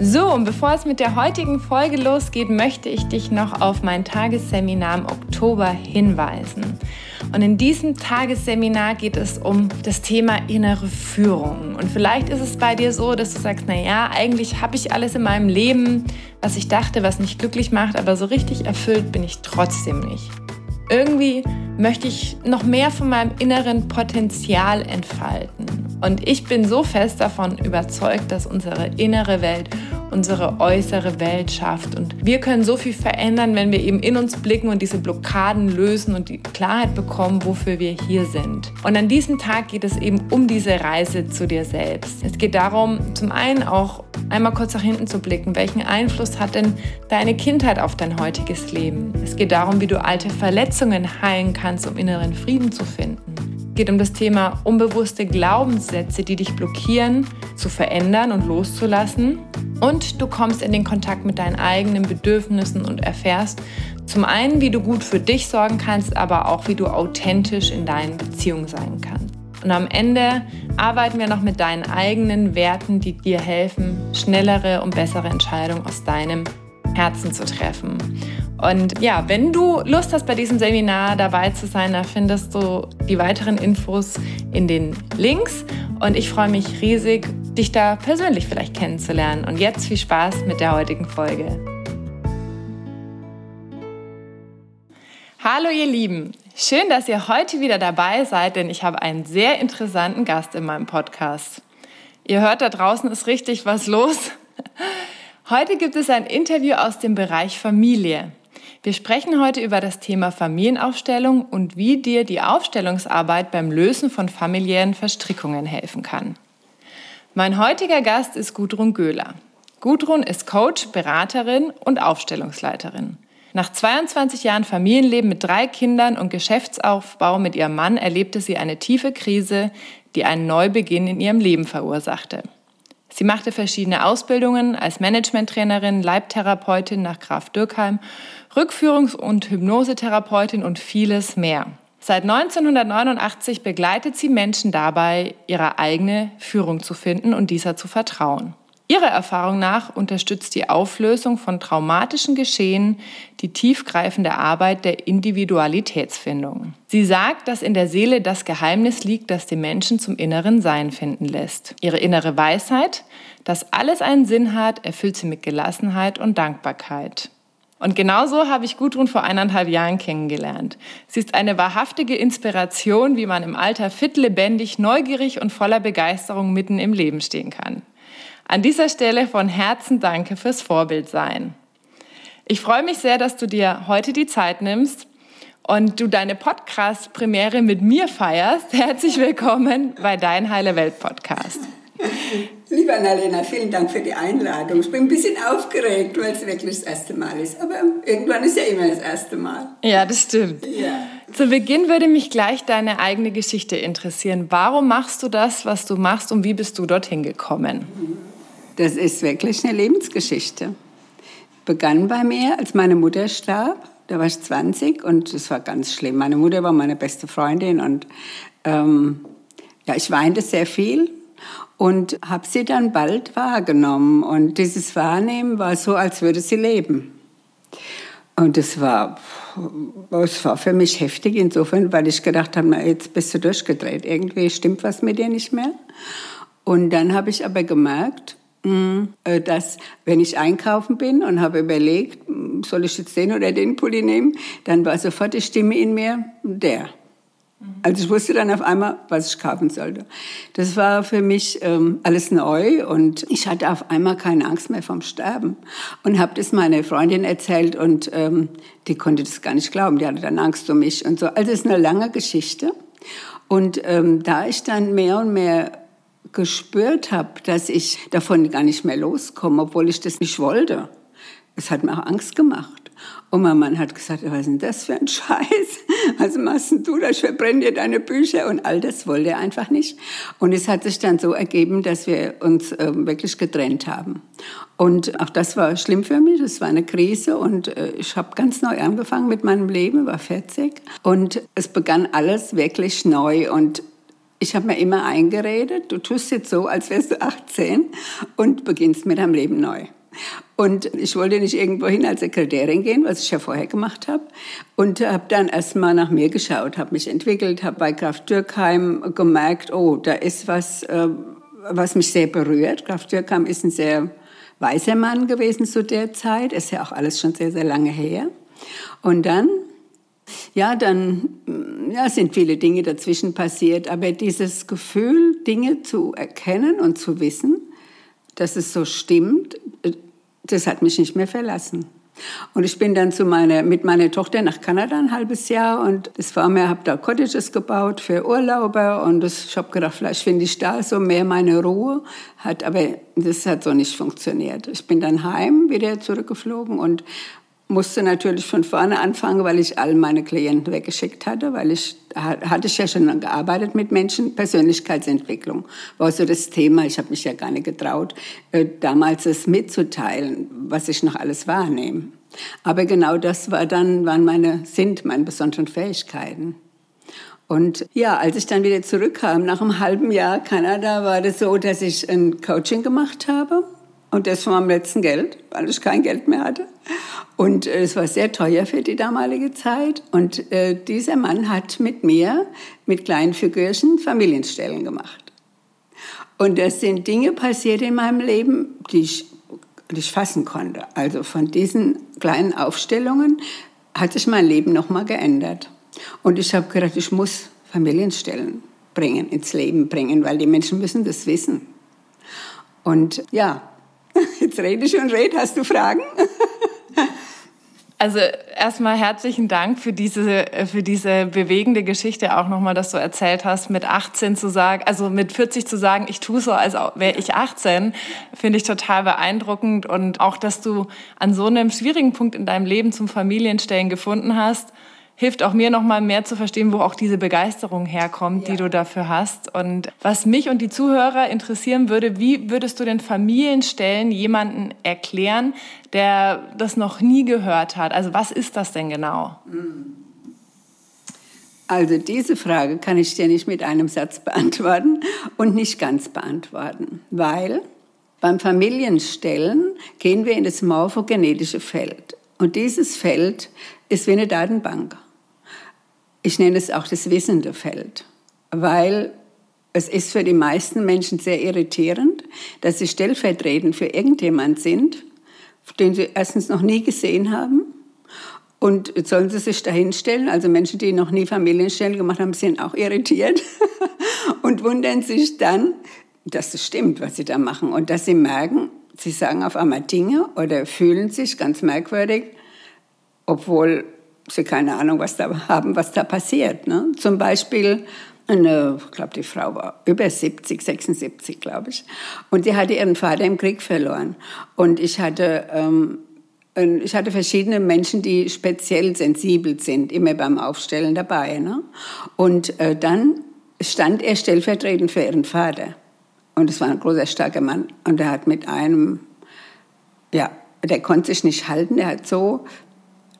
So, und bevor es mit der heutigen Folge losgeht, möchte ich dich noch auf mein Tagesseminar im Oktober hinweisen. Und in diesem Tagesseminar geht es um das Thema innere Führung. Und vielleicht ist es bei dir so, dass du sagst, naja, eigentlich habe ich alles in meinem Leben, was ich dachte, was mich glücklich macht, aber so richtig erfüllt bin ich trotzdem nicht. Irgendwie möchte ich noch mehr von meinem inneren Potenzial entfalten. Und ich bin so fest davon überzeugt, dass unsere innere Welt unsere äußere Welt schafft. Und wir können so viel verändern, wenn wir eben in uns blicken und diese Blockaden lösen und die Klarheit bekommen, wofür wir hier sind. Und an diesem Tag geht es eben um diese Reise zu dir selbst. Es geht darum, zum einen auch einmal kurz nach hinten zu blicken. Welchen Einfluss hat denn deine Kindheit auf dein heutiges Leben? Es geht darum, wie du alte Verletzungen heilen kannst, um inneren Frieden zu finden. Es geht um das Thema unbewusste Glaubenssätze, die dich blockieren, zu verändern und loszulassen. Und du kommst in den Kontakt mit deinen eigenen Bedürfnissen und erfährst zum einen, wie du gut für dich sorgen kannst, aber auch, wie du authentisch in deinen Beziehungen sein kannst. Und am Ende arbeiten wir noch mit deinen eigenen Werten, die dir helfen, schnellere und bessere Entscheidungen aus deinem Herzen zu treffen. Und ja, wenn du Lust hast, bei diesem Seminar dabei zu sein, da findest du die weiteren Infos in den Links. Und ich freue mich riesig, dich da persönlich vielleicht kennenzulernen. Und jetzt viel Spaß mit der heutigen Folge. Hallo ihr Lieben, schön, dass ihr heute wieder dabei seid, denn ich habe einen sehr interessanten Gast in meinem Podcast. Ihr hört, da draußen ist richtig was los. Heute gibt es ein Interview aus dem Bereich Familie. Wir sprechen heute über das Thema Familienaufstellung und wie dir die Aufstellungsarbeit beim Lösen von familiären Verstrickungen helfen kann. Mein heutiger Gast ist Gudrun Göhler. Gudrun ist Coach, Beraterin und Aufstellungsleiterin. Nach 22 Jahren Familienleben mit drei Kindern und Geschäftsaufbau mit ihrem Mann erlebte sie eine tiefe Krise, die einen Neubeginn in ihrem Leben verursachte. Sie machte verschiedene Ausbildungen als Managementtrainerin, Leibtherapeutin nach Graf Dürkheim, Rückführungs- und Hypnosetherapeutin und vieles mehr. Seit 1989 begleitet sie Menschen dabei, ihre eigene Führung zu finden und dieser zu vertrauen. Ihrer Erfahrung nach unterstützt die Auflösung von traumatischen Geschehen die tiefgreifende Arbeit der Individualitätsfindung. Sie sagt, dass in der Seele das Geheimnis liegt, das den Menschen zum inneren Sein finden lässt. Ihre innere Weisheit, dass alles einen Sinn hat, erfüllt sie mit Gelassenheit und Dankbarkeit. Und genauso habe ich Gudrun vor eineinhalb Jahren kennengelernt. Sie ist eine wahrhaftige Inspiration, wie man im Alter fit, lebendig, neugierig und voller Begeisterung mitten im Leben stehen kann. An dieser Stelle von Herzen danke fürs Vorbildsein. Ich freue mich sehr, dass du dir heute die Zeit nimmst und du deine Podcast-Premiere mit mir feierst. Herzlich willkommen bei Dein Heile Welt Podcast. Liebe Annalena, vielen Dank für die Einladung. Ich bin ein bisschen aufgeregt, weil es wirklich das erste Mal ist. Aber irgendwann ist ja immer das erste Mal. Ja, das stimmt. Ja. Zu Beginn würde mich gleich deine eigene Geschichte interessieren. Warum machst du das, was du machst und wie bist du dorthin gekommen? Mhm. Das ist wirklich eine Lebensgeschichte. Begann bei mir, als meine Mutter starb. Da war ich 20 und es war ganz schlimm. Meine Mutter war meine beste Freundin und ähm, ja, ich weinte sehr viel und habe sie dann bald wahrgenommen. Und dieses Wahrnehmen war so, als würde sie leben. Und es war, es war für mich heftig insofern, weil ich gedacht habe, jetzt bist du durchgedreht. Irgendwie stimmt was mit dir nicht mehr. Und dann habe ich aber gemerkt, dass wenn ich einkaufen bin und habe überlegt, soll ich jetzt den oder den Pulli nehmen, dann war sofort die Stimme in mir, der. Mhm. Also ich wusste dann auf einmal, was ich kaufen sollte. Das war für mich ähm, alles neu und ich hatte auf einmal keine Angst mehr vom Sterben und habe das meiner Freundin erzählt und ähm, die konnte das gar nicht glauben. Die hatte dann Angst um mich und so. Also es ist eine lange Geschichte. Und ähm, da ich dann mehr und mehr gespürt habe, dass ich davon gar nicht mehr loskomme, obwohl ich das nicht wollte. Es hat mir auch Angst gemacht. Und mein Mann hat gesagt, was ist denn das für ein Scheiß? Also machst du das, verbrenn dir deine Bücher und all das wollte er einfach nicht. Und es hat sich dann so ergeben, dass wir uns äh, wirklich getrennt haben. Und auch das war schlimm für mich, das war eine Krise und äh, ich habe ganz neu angefangen mit meinem Leben, war 40 und es begann alles wirklich neu und ich habe mir immer eingeredet, du tust jetzt so, als wärst du 18 und beginnst mit deinem Leben neu. Und ich wollte nicht irgendwo hin als Sekretärin gehen, was ich ja vorher gemacht habe. Und habe dann erstmal nach mir geschaut, habe mich entwickelt, habe bei Graf Dürkheim gemerkt, oh, da ist was, äh, was mich sehr berührt. Graf Dürkheim ist ein sehr weiser Mann gewesen zu der Zeit. Ist ja auch alles schon sehr, sehr lange her. Und dann ja, dann ja, sind viele Dinge dazwischen passiert, aber dieses Gefühl, Dinge zu erkennen und zu wissen, dass es so stimmt, das hat mich nicht mehr verlassen. Und ich bin dann zu meiner, mit meiner Tochter nach Kanada ein halbes Jahr und das war mir, habe da Cottages gebaut für Urlauber und das, ich habe gedacht, vielleicht finde ich da so mehr meine Ruhe, hat aber das hat so nicht funktioniert. Ich bin dann heim wieder zurückgeflogen und musste natürlich von vorne anfangen, weil ich all meine Klienten weggeschickt hatte, weil ich hatte ich ja schon gearbeitet mit Menschen. Persönlichkeitsentwicklung war so das Thema. Ich habe mich ja gar nicht getraut, äh, damals es mitzuteilen, was ich noch alles wahrnehme. Aber genau das war dann, waren meine, sind meine besonderen Fähigkeiten. Und ja, als ich dann wieder zurückkam, nach einem halben Jahr Kanada, war das so, dass ich ein Coaching gemacht habe. Und das von meinem letzten Geld, weil ich kein Geld mehr hatte. Und äh, es war sehr teuer für die damalige Zeit. Und äh, dieser Mann hat mit mir, mit kleinen Figürchen, Familienstellen gemacht. Und es sind Dinge passiert in meinem Leben, die ich, ich fassen konnte. Also von diesen kleinen Aufstellungen hat sich mein Leben nochmal geändert. Und ich habe gedacht, ich muss Familienstellen bringen, ins Leben bringen, weil die Menschen müssen das wissen. Und ja, jetzt rede ich und rede. Hast du Fragen? Also erstmal herzlichen Dank für diese, für diese bewegende Geschichte auch nochmal, dass du erzählt hast, mit 18 zu sagen, also mit 40 zu sagen, ich tue so, als wäre ich 18, finde ich total beeindruckend. Und auch, dass du an so einem schwierigen Punkt in deinem Leben zum Familienstellen gefunden hast hilft auch mir noch mal mehr zu verstehen, wo auch diese Begeisterung herkommt, ja. die du dafür hast. Und was mich und die Zuhörer interessieren würde, wie würdest du den Familienstellen jemanden erklären, der das noch nie gehört hat? Also was ist das denn genau? Also diese Frage kann ich dir nicht mit einem Satz beantworten und nicht ganz beantworten, weil beim Familienstellen gehen wir in das morphogenetische Feld. Und dieses Feld ist wie eine Datenbank. Ich nenne es auch das wissende Feld, weil es ist für die meisten Menschen sehr irritierend, dass sie stellvertretend für irgendjemand sind, den sie erstens noch nie gesehen haben und jetzt sollen sie sich dahinstellen. Also Menschen, die noch nie Familienstellen gemacht haben, sind auch irritiert und wundern sich dann, dass es stimmt, was sie da machen und dass sie merken, sie sagen auf einmal Dinge oder fühlen sich ganz merkwürdig, obwohl sie keine Ahnung was da haben, was da passiert. Ne? Zum Beispiel, eine, ich glaube, die Frau war über 70, 76, glaube ich. Und die hatte ihren Vater im Krieg verloren. Und ich hatte, ähm, ich hatte verschiedene Menschen, die speziell sensibel sind, immer beim Aufstellen dabei. Ne? Und äh, dann stand er stellvertretend für ihren Vater. Und es war ein großer, starker Mann. Und er hat mit einem, ja, der konnte sich nicht halten. Der hat so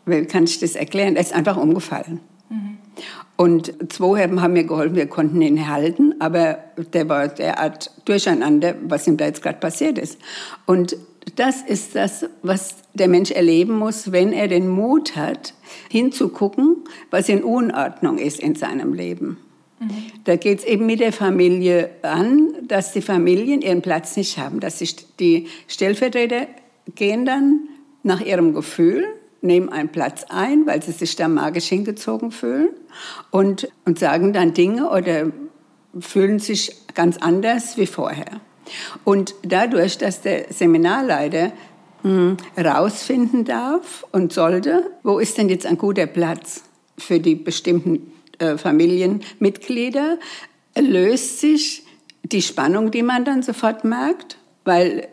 wie kann ich das erklären? Er ist einfach umgefallen. Mhm. Und zwei haben mir geholfen, wir konnten ihn halten, aber der war derart durcheinander, was ihm da jetzt gerade passiert ist. Und das ist das, was der Mensch erleben muss, wenn er den Mut hat, hinzugucken, was in Unordnung ist in seinem Leben. Mhm. Da geht es eben mit der Familie an, dass die Familien ihren Platz nicht haben, dass sich die Stellvertreter gehen dann nach ihrem Gefühl nehmen einen Platz ein, weil sie sich da magisch hingezogen fühlen und, und sagen dann Dinge oder fühlen sich ganz anders wie vorher. Und dadurch, dass der Seminarleiter herausfinden hm, darf und sollte, wo ist denn jetzt ein guter Platz für die bestimmten äh, Familienmitglieder, löst sich die Spannung, die man dann sofort merkt, weil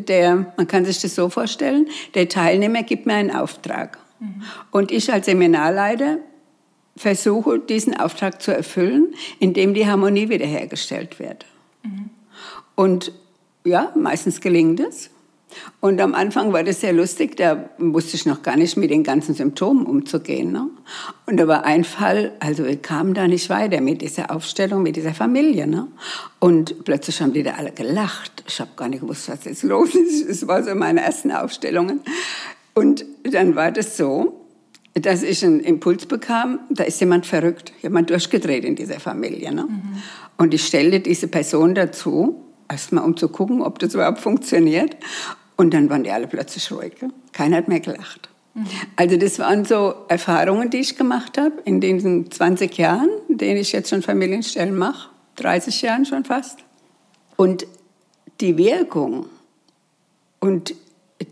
der, man kann sich das so vorstellen, der Teilnehmer gibt mir einen Auftrag. Mhm. Und ich als Seminarleiter versuche, diesen Auftrag zu erfüllen, indem die Harmonie wiederhergestellt wird. Mhm. Und ja, meistens gelingt es. Und am Anfang war das sehr lustig, da wusste ich noch gar nicht mit den ganzen Symptomen umzugehen. Ne? Und da war ein Fall, also wir kamen da nicht weiter mit dieser Aufstellung, mit dieser Familie. Ne? Und plötzlich haben die da alle gelacht. Ich habe gar nicht gewusst, was jetzt los ist. Es war so meine ersten Aufstellungen. Und dann war das so, dass ich einen Impuls bekam, da ist jemand verrückt, jemand durchgedreht in dieser Familie. Ne? Mhm. Und ich stellte diese Person dazu, erstmal um zu gucken, ob das überhaupt funktioniert. Und dann waren die alle plötzlich ruhig. Keiner hat mehr gelacht. Mhm. Also das waren so Erfahrungen, die ich gemacht habe in diesen 20 Jahren, in denen ich jetzt schon Familienstellen mache, 30 Jahren schon fast. Und die Wirkung und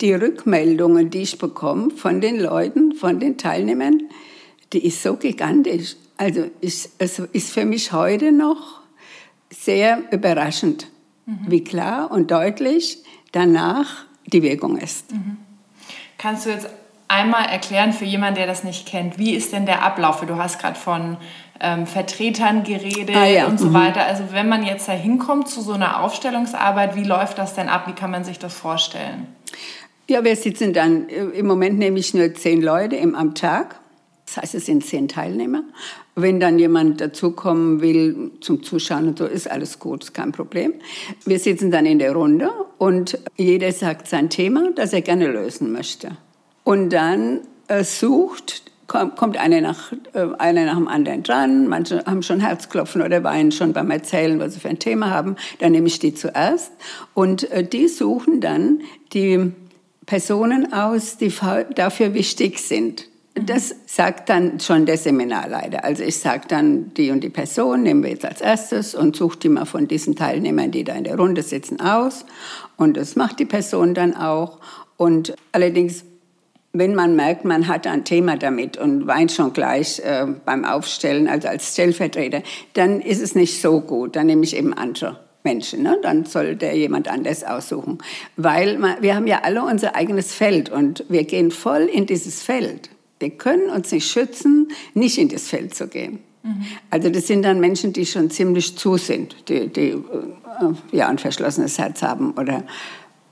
die Rückmeldungen, die ich bekomme von den Leuten, von den Teilnehmern, die ist so gigantisch. Also ist, es ist für mich heute noch sehr überraschend, mhm. wie klar und deutlich danach die Wirkung ist. Mhm. Kannst du jetzt einmal erklären für jemanden, der das nicht kennt, wie ist denn der Ablauf? Du hast gerade von ähm, Vertretern geredet ah, ja. und so mhm. weiter. Also wenn man jetzt da hinkommt zu so einer Aufstellungsarbeit, wie läuft das denn ab? Wie kann man sich das vorstellen? Ja, wir sitzen dann, äh, im Moment nehme ich nur zehn Leute am Tag. Das heißt, es sind zehn Teilnehmer. Wenn dann jemand dazukommen will zum Zuschauen und so, ist alles gut, ist kein Problem. Wir sitzen dann in der Runde und jeder sagt sein Thema, das er gerne lösen möchte. Und dann äh, sucht, kommt einer nach, äh, einer nach dem anderen dran. Manche haben schon Herzklopfen oder weinen schon beim Erzählen, was sie für ein Thema haben. Dann nehme ich die zuerst. Und äh, die suchen dann die Personen aus, die dafür wichtig sind. Das sagt dann schon der Seminarleiter. Also ich sage dann, die und die Person nehmen wir jetzt als erstes und suche die mal von diesen Teilnehmern, die da in der Runde sitzen, aus. Und das macht die Person dann auch. Und allerdings, wenn man merkt, man hat ein Thema damit und weint schon gleich äh, beim Aufstellen, also als Stellvertreter, dann ist es nicht so gut. Dann nehme ich eben andere Menschen. Ne? Dann soll der jemand anders aussuchen. Weil man, wir haben ja alle unser eigenes Feld und wir gehen voll in dieses Feld. Wir können uns nicht schützen, nicht in das Feld zu gehen. Mhm. Also das sind dann Menschen, die schon ziemlich zu sind, die, die äh, ja, ein verschlossenes Herz haben oder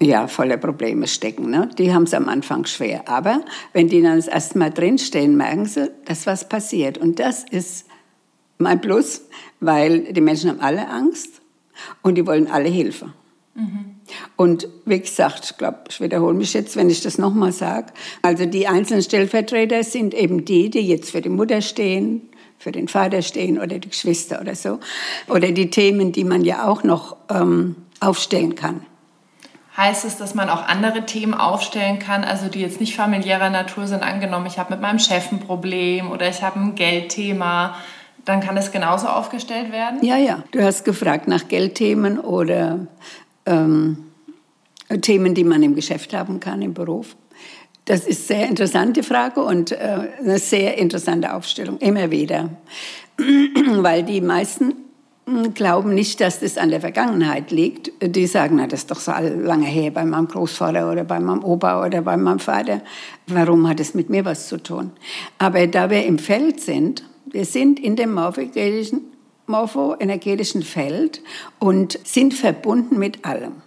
ja, voller Probleme stecken. Ne? Die haben es am Anfang schwer. Aber wenn die dann das erste Mal drinstehen, merken sie, dass was passiert. Und das ist mein Plus, weil die Menschen haben alle Angst und die wollen alle Hilfe. Mhm. Und wie gesagt, ich glaube, ich wiederhole mich jetzt, wenn ich das nochmal sage. Also die einzelnen Stellvertreter sind eben die, die jetzt für die Mutter stehen, für den Vater stehen oder die Geschwister oder so. Oder die Themen, die man ja auch noch ähm, aufstellen kann. Heißt es, dass man auch andere Themen aufstellen kann, also die jetzt nicht familiärer Natur sind? Angenommen, ich habe mit meinem Chef ein Problem oder ich habe ein Geldthema dann kann es genauso aufgestellt werden? Ja, ja. Du hast gefragt nach Geldthemen oder ähm, Themen, die man im Geschäft haben kann, im Beruf. Das ist eine sehr interessante Frage und äh, eine sehr interessante Aufstellung, immer wieder. Weil die meisten hm, glauben nicht, dass das an der Vergangenheit liegt. Die sagen, na, das ist doch so lange her bei meinem Großvater oder bei meinem Opa oder bei meinem Vater. Warum hat es mit mir was zu tun? Aber da wir im Feld sind, wir sind in dem morphoenergetischen Feld und sind verbunden mit allem.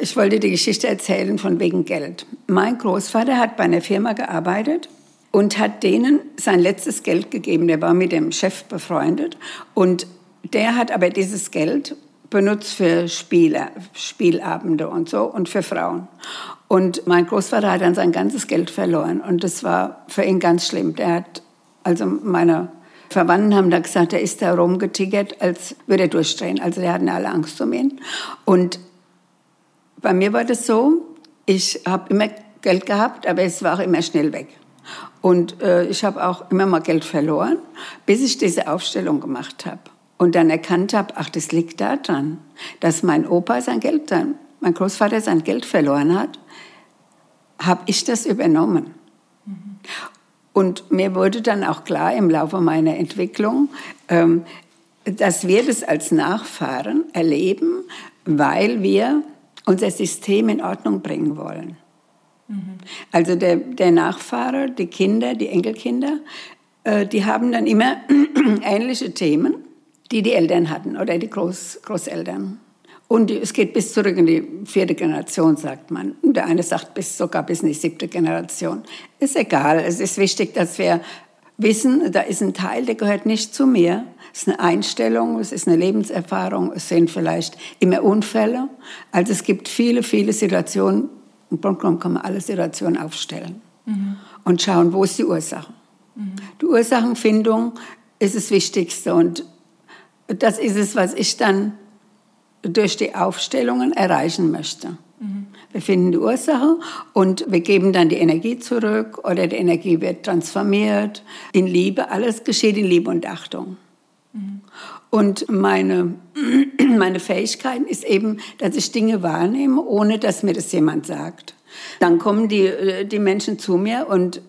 Ich wollte die Geschichte erzählen von wegen Geld. Mein Großvater hat bei einer Firma gearbeitet und hat denen sein letztes Geld gegeben. Der war mit dem Chef befreundet und der hat aber dieses Geld benutzt für Spiele, Spielabende und so und für Frauen. Und mein Großvater hat dann sein ganzes Geld verloren und das war für ihn ganz schlimm. Der hat also meine Verwandten haben da gesagt, er ist da rumgetickert, als würde er durchdrehen. Also die hatten alle Angst um ihn. Und bei mir war das so, ich habe immer Geld gehabt, aber es war auch immer schnell weg. Und äh, ich habe auch immer mal Geld verloren, bis ich diese Aufstellung gemacht habe. Und dann erkannt habe, ach, das liegt daran, dass mein Opa sein Geld, dann, mein Großvater sein Geld verloren hat, habe ich das übernommen. Mhm. Und mir wurde dann auch klar im Laufe meiner Entwicklung, ähm, dass wir das als Nachfahren erleben, weil wir unser System in Ordnung bringen wollen. Also der, der Nachfahre, die Kinder, die Enkelkinder, äh, die haben dann immer ähnliche Themen, die die Eltern hatten oder die Groß, Großeltern. Und es geht bis zurück in die vierte Generation, sagt man. Und der eine sagt bis sogar bis in die siebte Generation. Ist egal. Es ist wichtig, dass wir wissen, da ist ein Teil, der gehört nicht zu mir. Es ist eine Einstellung, es ist eine Lebenserfahrung, es sind vielleicht immer Unfälle. Also es gibt viele, viele Situationen. Im Grunde kann man alle Situationen aufstellen mhm. und schauen, wo ist die Ursache. Mhm. Die Ursachenfindung ist das Wichtigste und das ist es, was ich dann durch die Aufstellungen erreichen möchte. Wir finden die Ursache und wir geben dann die Energie zurück oder die Energie wird transformiert in Liebe. Alles geschieht in Liebe und Achtung. Mhm. Und meine, meine Fähigkeit ist eben, dass ich Dinge wahrnehme, ohne dass mir das jemand sagt. Dann kommen die, äh, die Menschen zu mir und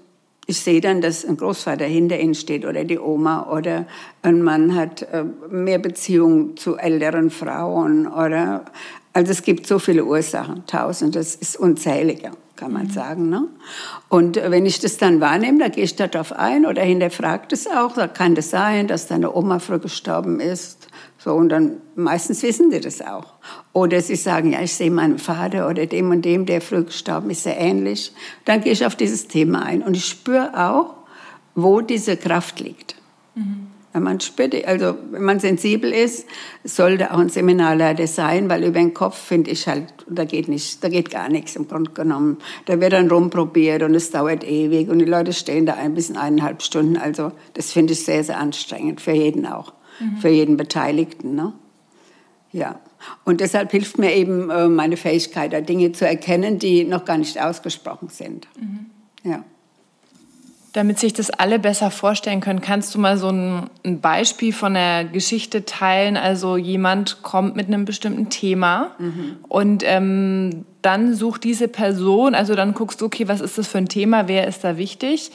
ich sehe dann, dass ein Großvater hinter ihnen steht oder die Oma oder ein Mann hat äh, mehr Beziehung zu älteren Frauen oder also es gibt so viele Ursachen, tausend, das ist unzählige, kann man mhm. sagen. Ne? Und wenn ich das dann wahrnehme, dann gehe ich darauf ein oder hinterfragt es auch, da kann das sein, dass deine Oma früh gestorben ist. So, und dann meistens wissen die das auch. Oder sie sagen, ja, ich sehe meinen Vater oder dem und dem, der früh gestorben ist, sehr ähnlich. Dann gehe ich auf dieses Thema ein und ich spüre auch, wo diese Kraft liegt. Mhm. Wenn man spürt, also wenn man sensibel ist, sollte auch ein Seminarleiter sein, weil über den Kopf finde ich halt, da geht nicht, da geht gar nichts im Grunde genommen. Da wird dann rumprobiert und es dauert ewig und die Leute stehen da ein bis eineinhalb Stunden. Also das finde ich sehr, sehr anstrengend für jeden auch, mhm. für jeden Beteiligten. Ne? Ja. Und deshalb hilft mir eben äh, meine Fähigkeit, da Dinge zu erkennen, die noch gar nicht ausgesprochen sind. Mhm. Ja. Damit sich das alle besser vorstellen können, kannst du mal so ein, ein, Beispiel von der Geschichte teilen? Also jemand kommt mit einem bestimmten Thema mhm. und ähm, dann sucht diese Person, also dann guckst du, okay, was ist das für ein Thema, wer ist da wichtig?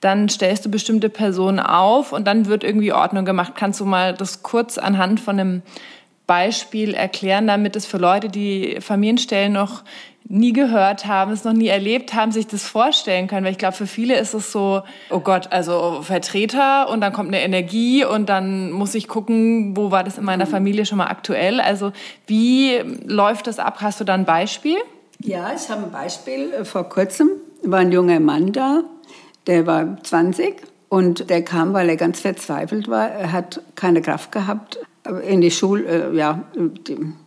Dann stellst du bestimmte Personen auf und dann wird irgendwie Ordnung gemacht. Kannst du mal das kurz anhand von einem Beispiel erklären, damit es für Leute, die Familienstellen noch nie gehört haben, es noch nie erlebt haben, sich das vorstellen können. Weil ich glaube, für viele ist es so, oh Gott, also Vertreter und dann kommt eine Energie und dann muss ich gucken, wo war das in meiner Familie schon mal aktuell. Also wie läuft das ab? Hast du da ein Beispiel? Ja, ich habe ein Beispiel. Vor kurzem war ein junger Mann da, der war 20 und der kam, weil er ganz verzweifelt war. Er hat keine Kraft gehabt in die Schule, äh, ja,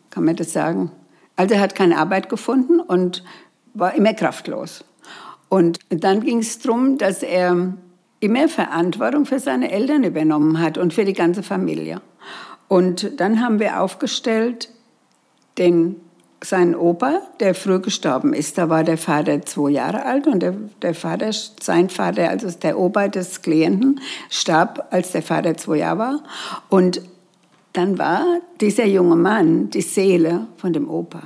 kann man das sagen, also er hat keine Arbeit gefunden und war immer kraftlos. Und dann ging es darum, dass er immer Verantwortung für seine Eltern übernommen hat und für die ganze Familie. Und dann haben wir aufgestellt den, seinen Opa, der früh gestorben ist. Da war der Vater zwei Jahre alt und der, der Vater, sein Vater, also der Opa des Klienten, starb, als der Vater zwei Jahre war. Und dann war dieser junge Mann die Seele von dem Opa.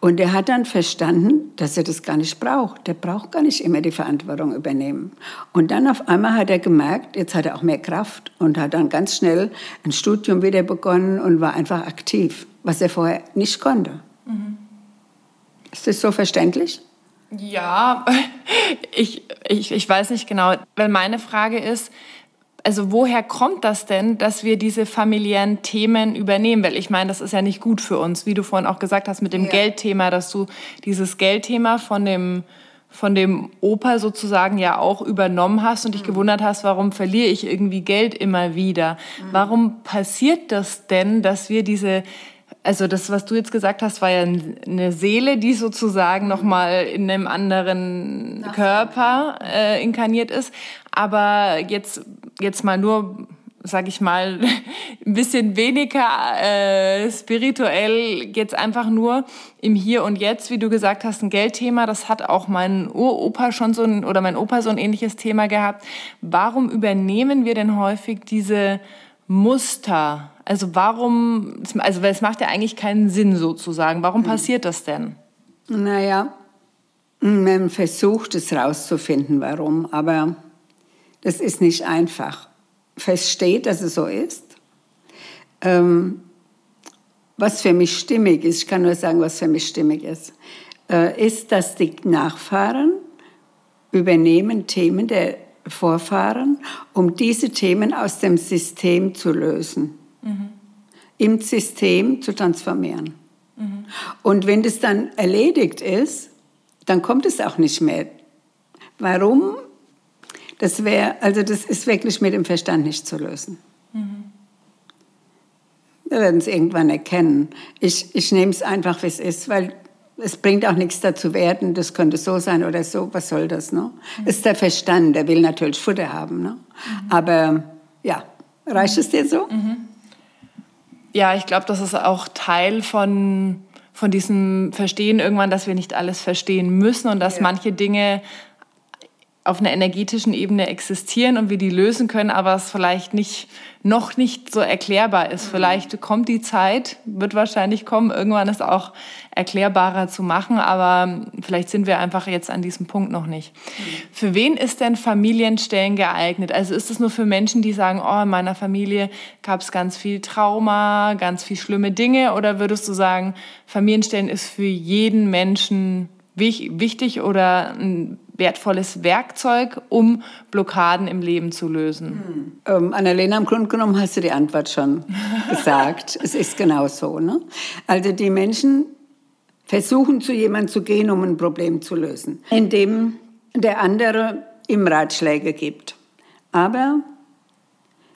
Und er hat dann verstanden, dass er das gar nicht braucht. Der braucht gar nicht immer die Verantwortung übernehmen. Und dann auf einmal hat er gemerkt, jetzt hat er auch mehr Kraft und hat dann ganz schnell ein Studium wieder begonnen und war einfach aktiv, was er vorher nicht konnte. Mhm. Ist das so verständlich? Ja, ich, ich, ich weiß nicht genau. Weil meine Frage ist, also woher kommt das denn, dass wir diese familiären Themen übernehmen? Weil ich meine, das ist ja nicht gut für uns, wie du vorhin auch gesagt hast mit dem ja. Geldthema, dass du dieses Geldthema von dem von dem Opa sozusagen ja auch übernommen hast und dich mhm. gewundert hast, warum verliere ich irgendwie Geld immer wieder? Mhm. Warum passiert das denn, dass wir diese also das, was du jetzt gesagt hast, war ja eine Seele, die sozusagen mhm. nochmal in einem anderen Ach. Körper äh, inkarniert ist. Aber jetzt, jetzt mal nur, sag ich mal, ein bisschen weniger äh, spirituell, jetzt einfach nur im Hier und Jetzt, wie du gesagt hast, ein Geldthema. Das hat auch mein Uropa schon so ein, oder mein Opa so ein ähnliches Thema gehabt. Warum übernehmen wir denn häufig diese Muster? Also warum, also es macht ja eigentlich keinen Sinn sozusagen. Warum hm. passiert das denn? Naja, man versucht es rauszufinden, warum, aber das ist nicht einfach. Feststeht, dass es so ist. Ähm, was für mich stimmig ist, ich kann nur sagen, was für mich stimmig ist. äh, ist, dass die Nachfahren übernehmen Themen der Vorfahren, um diese Themen aus dem System zu lösen, mhm. im System zu transformieren. Mhm. Und wenn das dann erledigt ist, dann kommt es auch nicht mehr. Warum? Das wäre, also das ist wirklich mit dem Verstand nicht zu lösen. Mhm. Wir werden es irgendwann erkennen. Ich, ich nehme es einfach, wie es ist, weil es bringt auch nichts dazu werden, das könnte so sein oder so, was soll das? Ne? Mhm. ist der Verstand, der will natürlich Futter haben. Ne? Mhm. Aber ja, reicht es dir so? Mhm. Ja, ich glaube, das ist auch Teil von, von diesem Verstehen irgendwann, dass wir nicht alles verstehen müssen und dass ja. manche Dinge auf einer energetischen Ebene existieren und wir die lösen können, aber es vielleicht nicht, noch nicht so erklärbar ist. Mhm. Vielleicht kommt die Zeit, wird wahrscheinlich kommen, irgendwann ist auch erklärbarer zu machen, aber vielleicht sind wir einfach jetzt an diesem Punkt noch nicht. Mhm. Für wen ist denn Familienstellen geeignet? Also ist es nur für Menschen, die sagen, oh, in meiner Familie gab es ganz viel Trauma, ganz viel schlimme Dinge, oder würdest du sagen, Familienstellen ist für jeden Menschen wichtig oder ein wertvolles Werkzeug, um Blockaden im Leben zu lösen? Hm. Ähm, Annalena, im Grunde genommen hast du die Antwort schon gesagt. es ist genau so. Ne? Also die Menschen versuchen zu jemandem zu gehen, um ein Problem zu lösen, indem der andere ihm Ratschläge gibt. Aber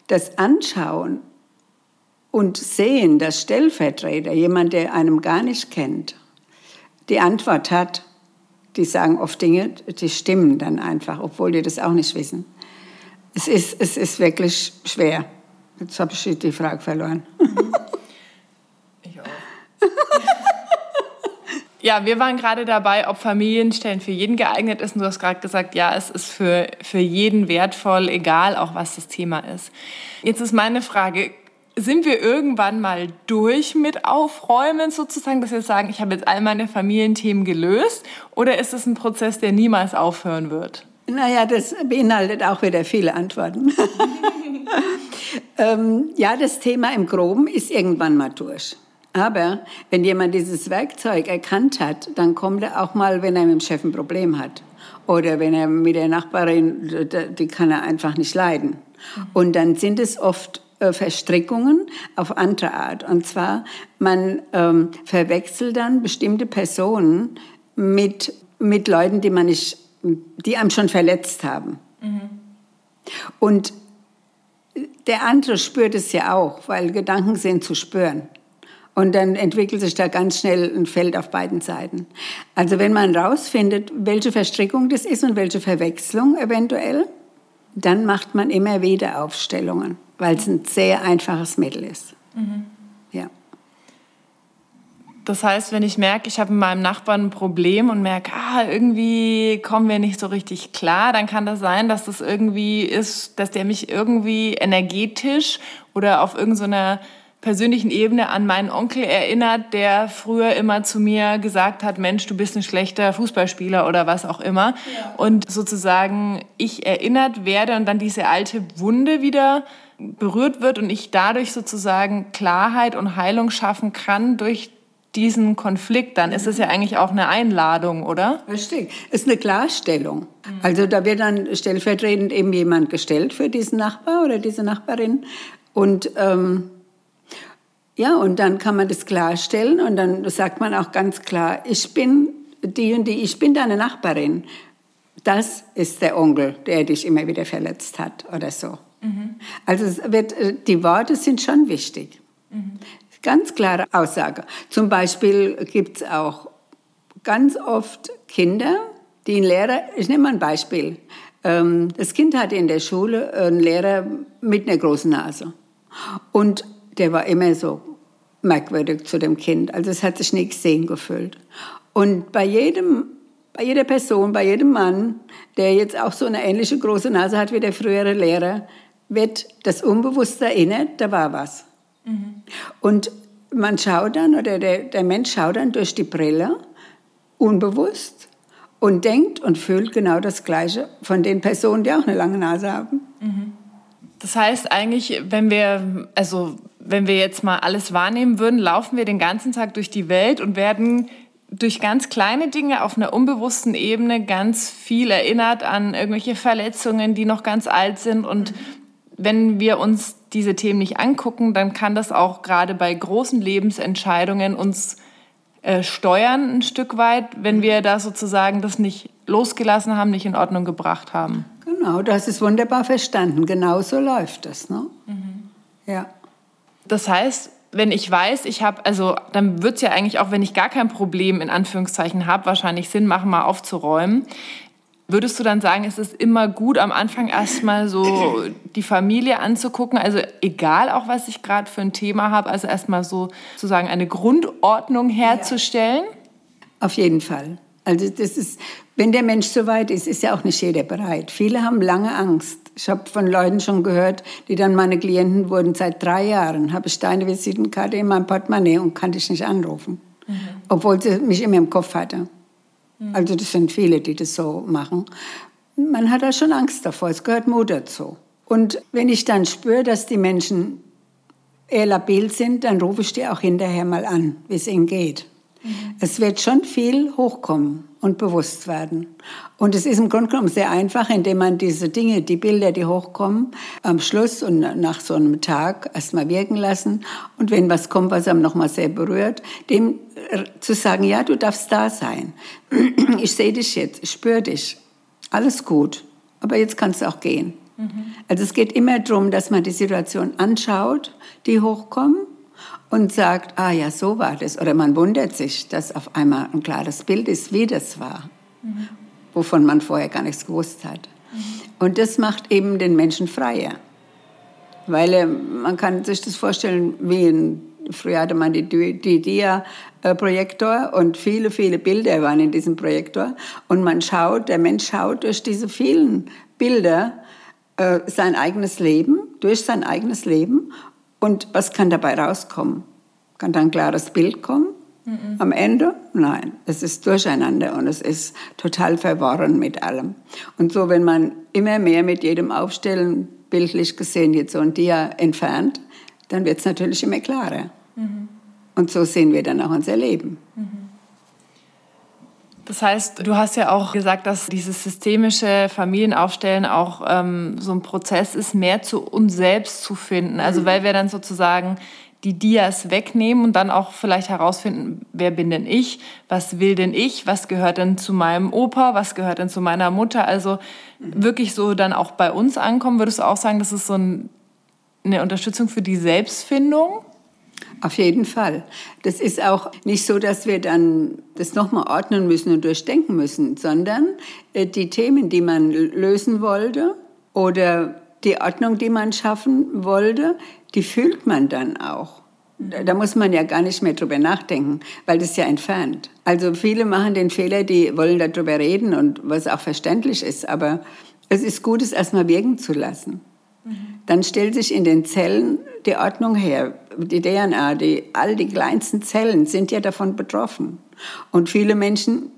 das Anschauen und Sehen, dass Stellvertreter, jemand, der einem gar nicht kennt, die Antwort hat, die sagen oft Dinge, die stimmen dann einfach, obwohl die das auch nicht wissen. Es ist, es ist wirklich schwer. Jetzt habe ich die Frage verloren. Ich auch. Ja, wir waren gerade dabei, ob Familienstellen für jeden geeignet ist. Und du hast gerade gesagt, ja, es ist für, für jeden wertvoll, egal auch was das Thema ist. Jetzt ist meine Frage, sind wir irgendwann mal durch mit Aufräumen sozusagen, dass wir sagen, ich habe jetzt all meine Familienthemen gelöst? Oder ist es ein Prozess, der niemals aufhören wird? Naja, das beinhaltet auch wieder viele Antworten. ähm, ja, das Thema im Groben ist irgendwann mal durch. Aber wenn jemand dieses Werkzeug erkannt hat, dann kommt er auch mal, wenn er mit dem Chef ein Problem hat. Oder wenn er mit der Nachbarin, die kann er einfach nicht leiden. Und dann sind es oft Verstrickungen auf andere Art. Und zwar, man ähm, verwechselt dann bestimmte Personen mit, mit Leuten, die, man nicht, die einem schon verletzt haben. Mhm. Und der andere spürt es ja auch, weil Gedanken sind zu spüren. Und dann entwickelt sich da ganz schnell ein Feld auf beiden Seiten. Also wenn man rausfindet, welche Verstrickung das ist und welche Verwechslung eventuell, dann macht man immer wieder Aufstellungen weil es ein sehr einfaches Mittel ist. Mhm. Ja. Das heißt, wenn ich merke, ich habe mit meinem Nachbarn ein Problem und merke, ah, irgendwie kommen wir nicht so richtig klar, dann kann das sein, dass das irgendwie ist, dass der mich irgendwie energetisch oder auf irgendeiner so persönlichen Ebene an meinen Onkel erinnert, der früher immer zu mir gesagt hat, Mensch, du bist ein schlechter Fußballspieler oder was auch immer. Ja. Und sozusagen ich erinnert werde und dann diese alte Wunde wieder berührt wird und ich dadurch sozusagen Klarheit und Heilung schaffen kann durch diesen Konflikt, dann ist es ja eigentlich auch eine Einladung, oder? Richtig. Ist eine Klarstellung. Mhm. Also da wird dann stellvertretend eben jemand gestellt für diesen Nachbar oder diese Nachbarin. Und ähm, ja, und dann kann man das klarstellen und dann sagt man auch ganz klar, ich bin die und die, ich bin deine Nachbarin. Das ist der Onkel, der dich immer wieder verletzt hat oder so. Mhm. Also wird, äh, die Worte sind schon wichtig. Mhm. Ganz klare Aussage. Zum Beispiel gibt es auch ganz oft Kinder, die einen Lehrer, ich nehme mal ein Beispiel. Ähm, das Kind hatte in der Schule einen Lehrer mit einer großen Nase. Und der war immer so merkwürdig zu dem Kind. Also es hat sich nicht gesehen gefühlt. Und bei jedem bei jeder Person, bei jedem Mann, der jetzt auch so eine ähnliche große Nase hat wie der frühere Lehrer, wird das unbewusst erinnert, da war was. Mhm. Und man schaut dann, oder der, der Mensch schaut dann durch die Brille, unbewusst, und denkt und fühlt genau das Gleiche von den Personen, die auch eine lange Nase haben. Mhm. Das heißt eigentlich, wenn wir, also wenn wir jetzt mal alles wahrnehmen würden, laufen wir den ganzen Tag durch die Welt und werden durch ganz kleine Dinge auf einer unbewussten Ebene ganz viel erinnert an irgendwelche Verletzungen, die noch ganz alt sind. Und wenn wir uns diese Themen nicht angucken, dann kann das auch gerade bei großen Lebensentscheidungen uns äh, steuern ein Stück weit, wenn wir da sozusagen das nicht losgelassen haben, nicht in Ordnung gebracht haben. Genau, hast es wunderbar verstanden. Genau so läuft das. Ne? Mhm. Ja. Das heißt, wenn ich weiß, ich habe, also dann wird es ja eigentlich auch, wenn ich gar kein Problem in Anführungszeichen habe, wahrscheinlich Sinn machen, mal aufzuräumen. Würdest du dann sagen, es ist immer gut, am Anfang erstmal so die Familie anzugucken? Also egal auch, was ich gerade für ein Thema habe, also erstmal so sozusagen eine Grundordnung herzustellen? Ja. Auf jeden Fall. Also das ist, wenn der Mensch so weit ist, ist ja auch nicht jeder bereit. Viele haben lange Angst. Ich habe von Leuten schon gehört, die dann meine Klienten wurden. Seit drei Jahren habe ich deine Visitenkarte in meinem Portemonnaie und kann dich nicht anrufen, mhm. obwohl sie mich immer im Kopf hatte. Mhm. Also das sind viele, die das so machen. Man hat da schon Angst davor. Es gehört Mut dazu. Und wenn ich dann spüre, dass die Menschen eher labil sind, dann rufe ich die auch hinterher mal an, wie es ihnen geht. Mhm. Es wird schon viel hochkommen und bewusst werden. Und es ist im Grunde genommen sehr einfach, indem man diese Dinge, die Bilder, die hochkommen, am Schluss und nach so einem Tag erstmal wirken lassen. Und wenn was kommt, was einem nochmal sehr berührt, dem äh, zu sagen, ja, du darfst da sein. Ich sehe dich jetzt, ich spüre dich. Alles gut. Aber jetzt kannst du auch gehen. Mhm. Also es geht immer darum, dass man die Situation anschaut, die hochkommen und sagt, ah ja, so war das. Oder man wundert sich, dass auf einmal ein klares Bild ist, wie das war, mhm. wovon man vorher gar nichts gewusst hat. Mhm. Und das macht eben den Menschen freier. Weil äh, man kann sich das vorstellen, wie ein, früher hatte man die, die Dia-Projektor und viele, viele Bilder waren in diesem Projektor. Und man schaut, der Mensch schaut durch diese vielen Bilder äh, sein eigenes Leben, durch sein eigenes Leben und was kann dabei rauskommen? Kann da ein klares Bild kommen? Mhm. Am Ende? Nein, es ist durcheinander und es ist total verworren mit allem. Und so, wenn man immer mehr mit jedem Aufstellen, bildlich gesehen, jetzt so ein Dia entfernt, dann wird es natürlich immer klarer. Mhm. Und so sehen wir dann auch unser Leben. Mhm. Das heißt, du hast ja auch gesagt, dass dieses systemische Familienaufstellen auch ähm, so ein Prozess ist, mehr zu uns selbst zu finden. Also mhm. weil wir dann sozusagen die Dias wegnehmen und dann auch vielleicht herausfinden, wer bin denn ich, was will denn ich, was gehört denn zu meinem Opa, was gehört denn zu meiner Mutter. Also mhm. wirklich so dann auch bei uns ankommen. Würdest du auch sagen, das ist so ein, eine Unterstützung für die Selbstfindung? Auf jeden Fall. Das ist auch nicht so, dass wir dann das nochmal ordnen müssen und durchdenken müssen, sondern äh, die Themen, die man lösen wollte oder die Ordnung, die man schaffen wollte, die fühlt man dann auch. Da muss man ja gar nicht mehr drüber nachdenken, weil das ja entfernt. Also viele machen den Fehler, die wollen darüber reden und was auch verständlich ist, aber es ist gut, es erstmal wirken zu lassen. Dann stellt sich in den Zellen die Ordnung her. Die DNA, die, all die kleinsten Zellen sind ja davon betroffen. Und viele Menschen,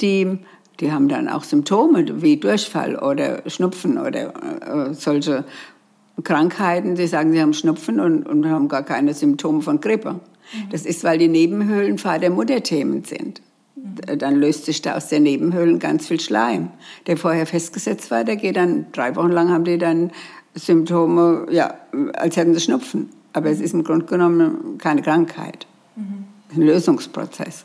die, die haben dann auch Symptome wie Durchfall oder Schnupfen oder äh, solche Krankheiten. Sie sagen, sie haben Schnupfen und, und haben gar keine Symptome von Grippe. Mhm. Das ist, weil die Nebenhöhlen Vater-Mutter-Themen sind. Dann löst sich da aus den Nebenhöhlen ganz viel Schleim, der vorher festgesetzt war. Der geht dann, drei Wochen lang haben die dann Symptome, ja, als hätten sie Schnupfen. Aber es ist im Grunde genommen keine Krankheit. Mhm. Ein Lösungsprozess.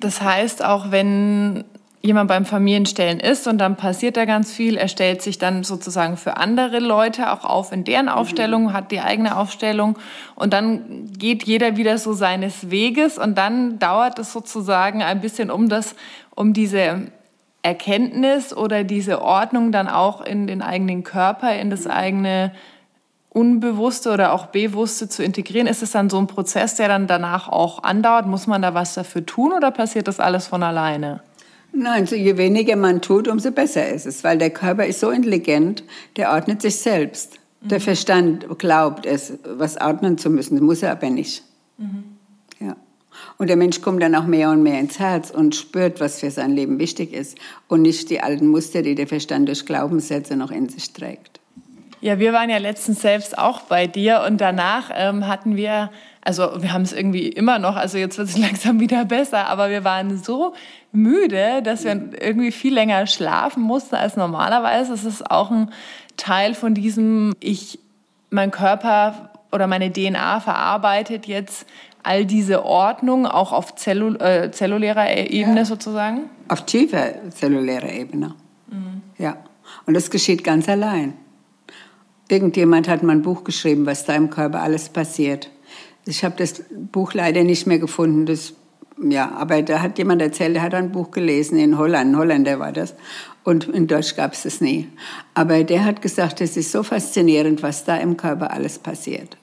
Das heißt, auch wenn jemand beim Familienstellen ist und dann passiert da ganz viel, er stellt sich dann sozusagen für andere Leute auch auf in deren Aufstellung, mhm. hat die eigene Aufstellung und dann geht jeder wieder so seines Weges und dann dauert es sozusagen ein bisschen um das, um diese Erkenntnis oder diese Ordnung dann auch in den eigenen Körper, in das eigene Unbewusste oder auch Bewusste zu integrieren? Ist es dann so ein Prozess, der dann danach auch andauert? Muss man da was dafür tun oder passiert das alles von alleine? Nein, so je weniger man tut, umso besser ist es, weil der Körper ist so intelligent, der ordnet sich selbst. Mhm. Der Verstand glaubt es, was ordnen zu müssen, muss er aber nicht. Mhm. Und der Mensch kommt dann auch mehr und mehr ins Herz und spürt, was für sein Leben wichtig ist und nicht die alten Muster, die der Verstand durch Glaubenssätze noch in sich trägt. Ja, wir waren ja letztens selbst auch bei dir und danach ähm, hatten wir, also wir haben es irgendwie immer noch, also jetzt wird es langsam wieder besser, aber wir waren so müde, dass wir irgendwie viel länger schlafen mussten als normalerweise. Das ist auch ein Teil von diesem, ich, mein Körper oder meine DNA verarbeitet jetzt all diese Ordnung auch auf Zellul äh, zellulärer Ebene ja. sozusagen? Auf tiefer zellulärer Ebene. Mhm. Ja. Und das geschieht ganz allein. Irgendjemand hat mal ein Buch geschrieben, was da im Körper alles passiert. Ich habe das Buch leider nicht mehr gefunden. Das, ja, aber da hat jemand erzählt, der hat ein Buch gelesen in Holland. Ein Holländer war das. Und in Deutsch gab es das nie. Aber der hat gesagt, es ist so faszinierend, was da im Körper alles passiert.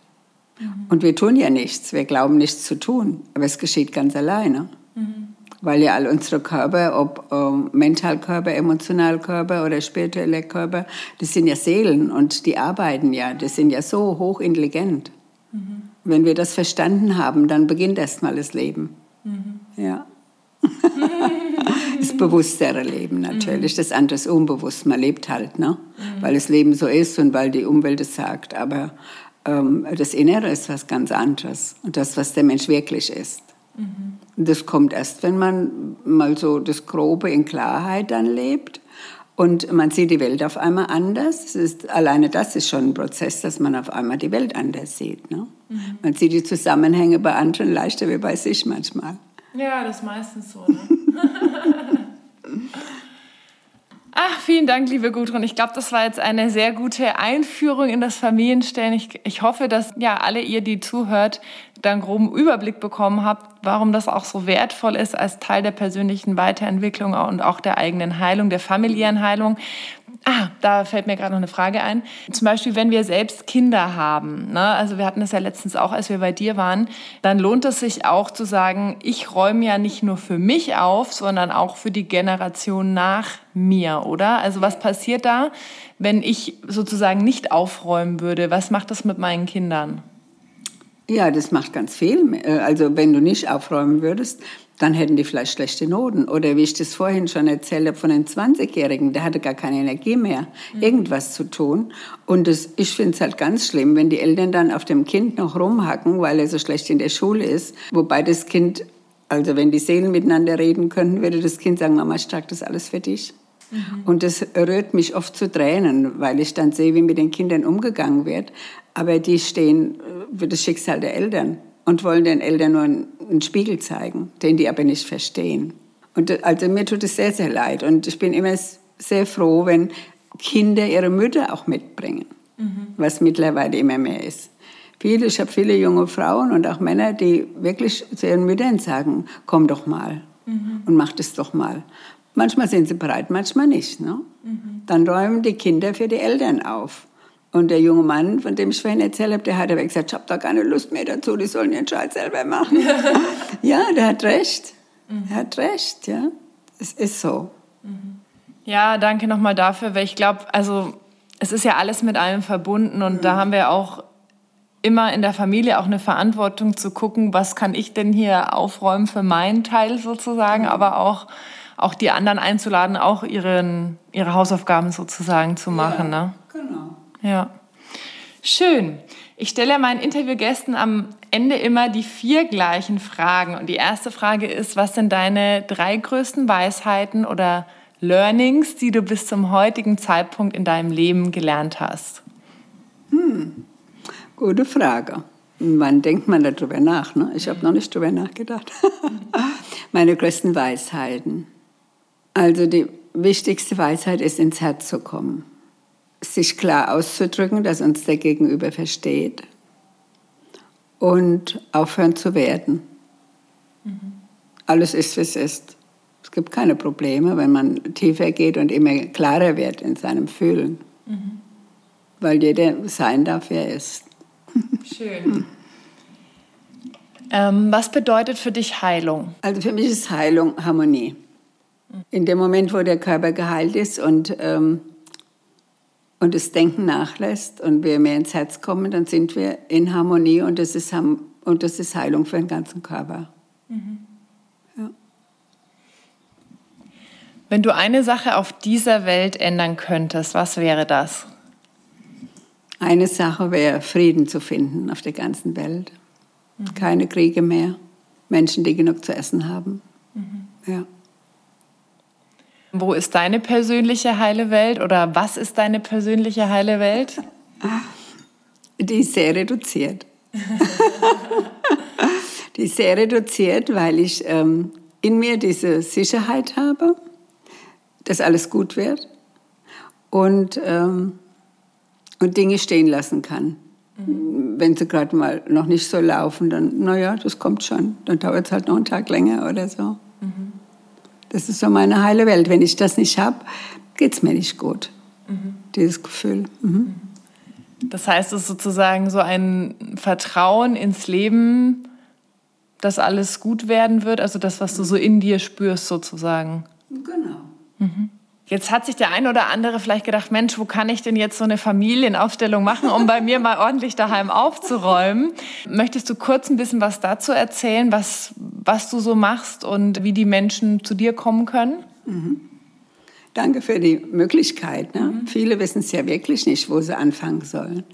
Mhm. Und wir tun ja nichts, wir glauben nichts zu tun, aber es geschieht ganz alleine. Mhm. Weil ja all unsere Körper, ob ähm, Mentalkörper, Emotionalkörper oder spirituelle Körper, das sind ja Seelen und die arbeiten ja, die sind ja so hochintelligent. Mhm. Wenn wir das verstanden haben, dann beginnt erst mal das Leben. Mhm. Ja. das bewusstere Leben natürlich. Mhm. Das andere ist unbewusst. Man lebt halt, ne? Mhm. weil das Leben so ist und weil die Umwelt es sagt. Aber das Innere ist was ganz anderes und das, was der Mensch wirklich ist. Mhm. Das kommt erst, wenn man mal so das Grobe in Klarheit dann lebt und man sieht die Welt auf einmal anders. Das ist, alleine das ist schon ein Prozess, dass man auf einmal die Welt anders sieht. Ne? Mhm. Man sieht die Zusammenhänge bei anderen leichter wie bei sich manchmal. Ja, das ist meistens so. Ne? Ach, vielen Dank, liebe Gudrun. Ich glaube, das war jetzt eine sehr gute Einführung in das Familienstellen. Ich, ich hoffe, dass ja alle ihr, die zuhört, da einen groben Überblick bekommen habt, warum das auch so wertvoll ist als Teil der persönlichen Weiterentwicklung und auch der eigenen Heilung, der familiären Heilung. Ah, da fällt mir gerade noch eine Frage ein. Zum Beispiel, wenn wir selbst Kinder haben, ne? also wir hatten das ja letztens auch, als wir bei dir waren, dann lohnt es sich auch zu sagen, ich räume ja nicht nur für mich auf, sondern auch für die Generation nach mir, oder? Also was passiert da, wenn ich sozusagen nicht aufräumen würde? Was macht das mit meinen Kindern? Ja, das macht ganz viel. Also wenn du nicht aufräumen würdest, dann hätten die vielleicht schlechte Noten. Oder wie ich das vorhin schon erzählt habe von den 20-Jährigen, der hatte gar keine Energie mehr, mhm. irgendwas zu tun. Und das, ich finde es halt ganz schlimm, wenn die Eltern dann auf dem Kind noch rumhacken, weil er so schlecht in der Schule ist. Wobei das Kind, also wenn die Seelen miteinander reden könnten, würde das Kind sagen, Mama, ich trage das alles für dich. Mhm. Und das rührt mich oft zu Tränen, weil ich dann sehe, wie mit den Kindern umgegangen wird. Aber die stehen äh, für das Schicksal der Eltern und wollen den Eltern nur einen Spiegel zeigen, den die aber nicht verstehen. Und also mir tut es sehr, sehr leid. Und ich bin immer sehr froh, wenn Kinder ihre Mütter auch mitbringen, mhm. was mittlerweile immer mehr ist. Viele, ich habe viele junge Frauen und auch Männer, die wirklich zu ihren Müttern sagen, komm doch mal mhm. und mach das doch mal. Manchmal sind sie bereit, manchmal nicht. Ne? Mhm. Dann räumen die Kinder für die Eltern auf. Und der junge Mann, von dem ich vorhin erzählt habe, der hat aber gesagt, ich habe da keine Lust mehr dazu, die sollen ihren Scheiß selber machen. ja, der hat recht. Mhm. Er hat recht, ja. Es ist so. Mhm. Ja, danke nochmal dafür, weil ich glaube, also es ist ja alles mit allem verbunden und mhm. da haben wir auch immer in der Familie auch eine Verantwortung zu gucken, was kann ich denn hier aufräumen für meinen Teil sozusagen, mhm. aber auch, auch die anderen einzuladen, auch ihren, ihre Hausaufgaben sozusagen zu machen. Ja, ne? genau. Ja. Schön. Ich stelle meinen Interviewgästen am Ende immer die vier gleichen Fragen. Und die erste Frage ist, was sind deine drei größten Weisheiten oder Learnings, die du bis zum heutigen Zeitpunkt in deinem Leben gelernt hast? Hm, gute Frage. Wann denkt man darüber nach? Ne? Ich habe noch nicht darüber nachgedacht. Meine größten Weisheiten. Also die wichtigste Weisheit ist, ins Herz zu kommen sich klar auszudrücken, dass uns der Gegenüber versteht und aufhören zu werden. Mhm. Alles ist, wie es ist. Es gibt keine Probleme, wenn man tiefer geht und immer klarer wird in seinem Fühlen. Mhm. Weil jeder sein darf, wie er ist. Schön. ähm, was bedeutet für dich Heilung? Also für mich ist Heilung Harmonie. In dem Moment, wo der Körper geheilt ist und ähm, und das Denken nachlässt und wir mehr ins Herz kommen, dann sind wir in Harmonie und das ist, und das ist Heilung für den ganzen Körper. Mhm. Ja. Wenn du eine Sache auf dieser Welt ändern könntest, was wäre das? Eine Sache wäre, Frieden zu finden auf der ganzen Welt. Mhm. Keine Kriege mehr. Menschen, die genug zu essen haben. Mhm. Ja. Wo ist deine persönliche heile Welt oder was ist deine persönliche heile Welt? Die ist sehr reduziert. die ist sehr reduziert, weil ich ähm, in mir diese Sicherheit habe, dass alles gut wird und, ähm, und Dinge stehen lassen kann. Mhm. Wenn sie gerade mal noch nicht so laufen, dann, naja, das kommt schon. Dann dauert es halt noch einen Tag länger oder so. Mhm. Das ist so meine heile Welt. Wenn ich das nicht habe, geht es mir nicht gut. Mhm. Dieses Gefühl. Mhm. Das heißt, es ist sozusagen so ein Vertrauen ins Leben, dass alles gut werden wird, also das, was du so in dir spürst sozusagen. Genau. Mhm. Jetzt hat sich der ein oder andere vielleicht gedacht, Mensch, wo kann ich denn jetzt so eine Familienaufstellung machen, um bei mir mal ordentlich daheim aufzuräumen? Möchtest du kurz ein bisschen was dazu erzählen, was, was du so machst und wie die Menschen zu dir kommen können? Mhm. Danke für die Möglichkeit. Ne? Mhm. Viele wissen es ja wirklich nicht, wo sie anfangen sollen.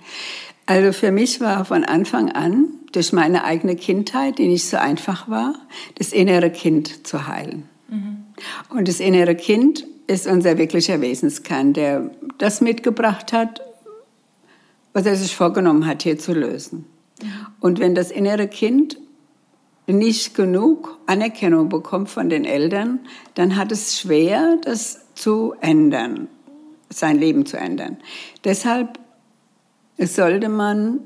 Also für mich war von Anfang an, durch meine eigene Kindheit, die nicht so einfach war, das innere Kind zu heilen. Mhm. Und das innere Kind ist unser wirklicher Wesenskern, der das mitgebracht hat, was er sich vorgenommen hat, hier zu lösen. Und wenn das innere Kind nicht genug Anerkennung bekommt von den Eltern, dann hat es schwer, das zu ändern, sein Leben zu ändern. Deshalb sollte man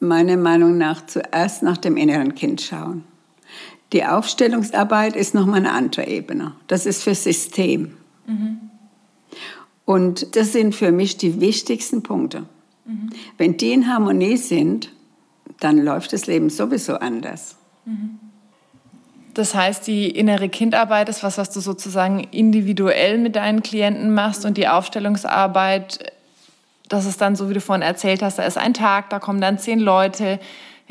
meiner Meinung nach zuerst nach dem inneren Kind schauen. Die Aufstellungsarbeit ist nochmal eine andere Ebene. Das ist für System. Mhm. Und das sind für mich die wichtigsten Punkte. Mhm. Wenn die in Harmonie sind, dann läuft das Leben sowieso anders. Das heißt, die innere Kindarbeit ist was, was du sozusagen individuell mit deinen Klienten machst und die Aufstellungsarbeit, das ist dann so, wie du vorhin erzählt hast, da ist ein Tag, da kommen dann zehn Leute,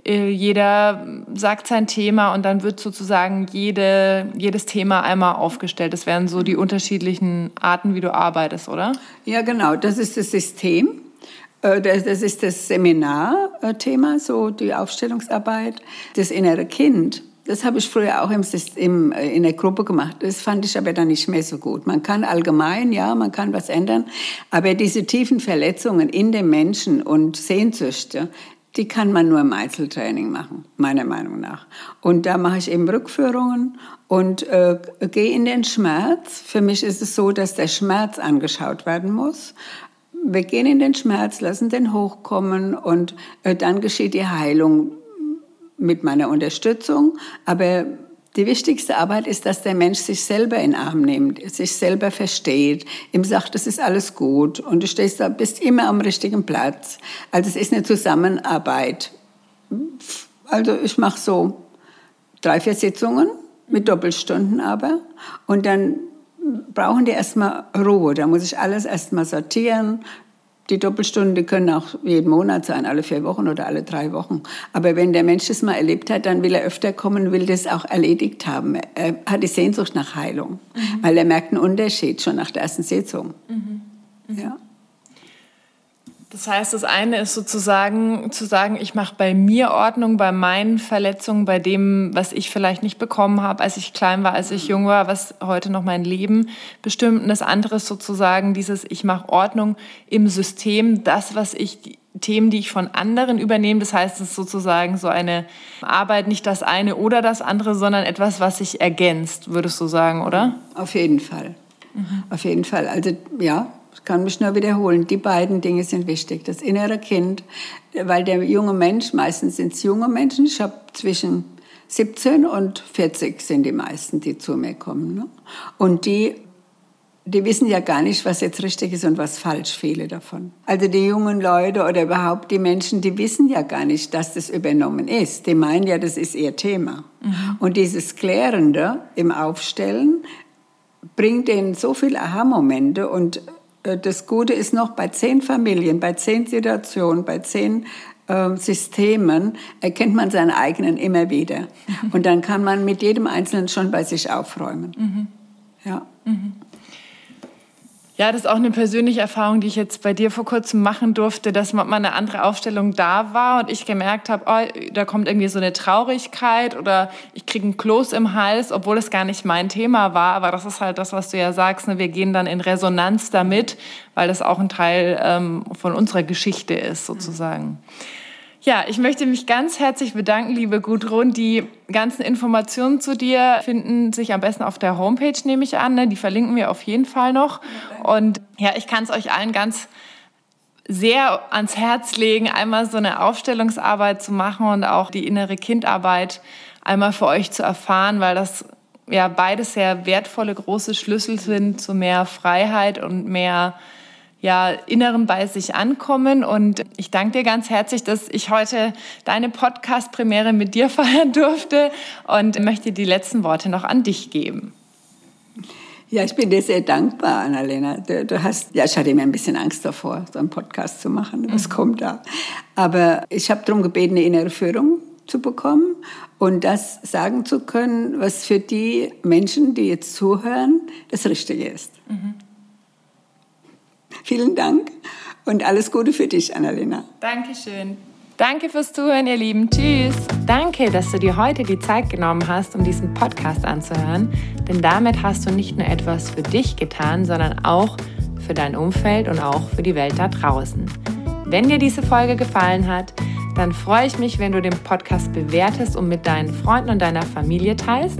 jeder sagt sein Thema und dann wird sozusagen jede, jedes Thema einmal aufgestellt. Das wären so die unterschiedlichen Arten, wie du arbeitest, oder? Ja, genau. Das ist das System. Äh, das ist das Seminarthema, so die Aufstellungsarbeit. Das innere Kind, das habe ich früher auch im, im, äh, in der Gruppe gemacht. Das fand ich aber dann nicht mehr so gut. Man kann allgemein, ja, man kann was ändern, aber diese tiefen Verletzungen in den Menschen und Sehnsüchte, die kann man nur im Einzeltraining machen, meiner Meinung nach. Und da mache ich eben Rückführungen und äh, gehe in den Schmerz. Für mich ist es so, dass der Schmerz angeschaut werden muss. Wir gehen in den Schmerz, lassen den hochkommen und äh, dann geschieht die Heilung mit meiner Unterstützung. Aber die wichtigste Arbeit ist, dass der Mensch sich selber in Arm nimmt, sich selber versteht, ihm sagt, es ist alles gut und du stehst da, bist immer am richtigen Platz. Also es ist eine Zusammenarbeit. Also ich mache so drei, vier Sitzungen mit Doppelstunden aber und dann brauchen die erstmal Ruhe. Da muss ich alles erstmal sortieren, die Doppelstunden können auch jeden Monat sein, alle vier Wochen oder alle drei Wochen. Aber wenn der Mensch das mal erlebt hat, dann will er öfter kommen, will das auch erledigt haben. Er hat die Sehnsucht nach Heilung, mhm. weil er merkt einen Unterschied schon nach der ersten Sitzung. Mhm. Mhm. Ja. Das heißt, das eine ist sozusagen zu sagen, ich mache bei mir Ordnung, bei meinen Verletzungen, bei dem, was ich vielleicht nicht bekommen habe, als ich klein war, als ich jung war, was heute noch mein Leben bestimmt. Und das andere ist sozusagen dieses, ich mache Ordnung im System, das, was ich, Themen, die ich von anderen übernehme. Das heißt, es ist sozusagen so eine Arbeit, nicht das eine oder das andere, sondern etwas, was sich ergänzt, würdest du sagen, oder? Auf jeden Fall. Mhm. Auf jeden Fall. Also ja, ich kann mich nur wiederholen, die beiden Dinge sind wichtig. Das innere Kind, weil der junge Mensch, meistens sind es junge Menschen, ich habe zwischen 17 und 40 sind die meisten, die zu mir kommen. Ne? Und die, die wissen ja gar nicht, was jetzt richtig ist und was falsch, viele davon. Also die jungen Leute oder überhaupt die Menschen, die wissen ja gar nicht, dass das übernommen ist. Die meinen ja, das ist ihr Thema. Mhm. Und dieses Klärende im Aufstellen bringt denen so viele Aha-Momente und das Gute ist noch, bei zehn Familien, bei zehn Situationen, bei zehn äh, Systemen erkennt man seinen eigenen immer wieder. Mhm. Und dann kann man mit jedem Einzelnen schon bei sich aufräumen. Mhm. Ja. Mhm. Ja, das ist auch eine persönliche Erfahrung, die ich jetzt bei dir vor kurzem machen durfte, dass mal eine andere Aufstellung da war und ich gemerkt habe, oh, da kommt irgendwie so eine Traurigkeit oder ich kriege einen Kloß im Hals, obwohl es gar nicht mein Thema war. Aber das ist halt das, was du ja sagst. Ne? Wir gehen dann in Resonanz damit, weil das auch ein Teil ähm, von unserer Geschichte ist, sozusagen. Mhm. Ja, ich möchte mich ganz herzlich bedanken, liebe Gudrun. Die ganzen Informationen zu dir finden sich am besten auf der Homepage, nehme ich an. Ne? Die verlinken wir auf jeden Fall noch. Und ja, ich kann es euch allen ganz sehr ans Herz legen, einmal so eine Aufstellungsarbeit zu machen und auch die innere Kindarbeit einmal für euch zu erfahren, weil das ja beides sehr wertvolle große Schlüssel sind zu mehr Freiheit und mehr ja, Inneren bei sich ankommen. Und ich danke dir ganz herzlich, dass ich heute deine Podcast-Premiere mit dir feiern durfte und möchte die letzten Worte noch an dich geben. Ja, ich bin dir sehr dankbar, Annalena. Du, du, hast, ja, ich hatte immer ein bisschen Angst davor, so einen Podcast zu machen. Was mhm. kommt da? Aber ich habe darum gebeten, eine innere Führung zu bekommen und das sagen zu können, was für die Menschen, die jetzt zuhören, das Richtige ist. Mhm. Vielen Dank und alles Gute für dich, Annalena. Dankeschön. Danke fürs Zuhören, ihr Lieben. Tschüss. Danke, dass du dir heute die Zeit genommen hast, um diesen Podcast anzuhören. Denn damit hast du nicht nur etwas für dich getan, sondern auch für dein Umfeld und auch für die Welt da draußen. Wenn dir diese Folge gefallen hat, dann freue ich mich, wenn du den Podcast bewertest und mit deinen Freunden und deiner Familie teilst.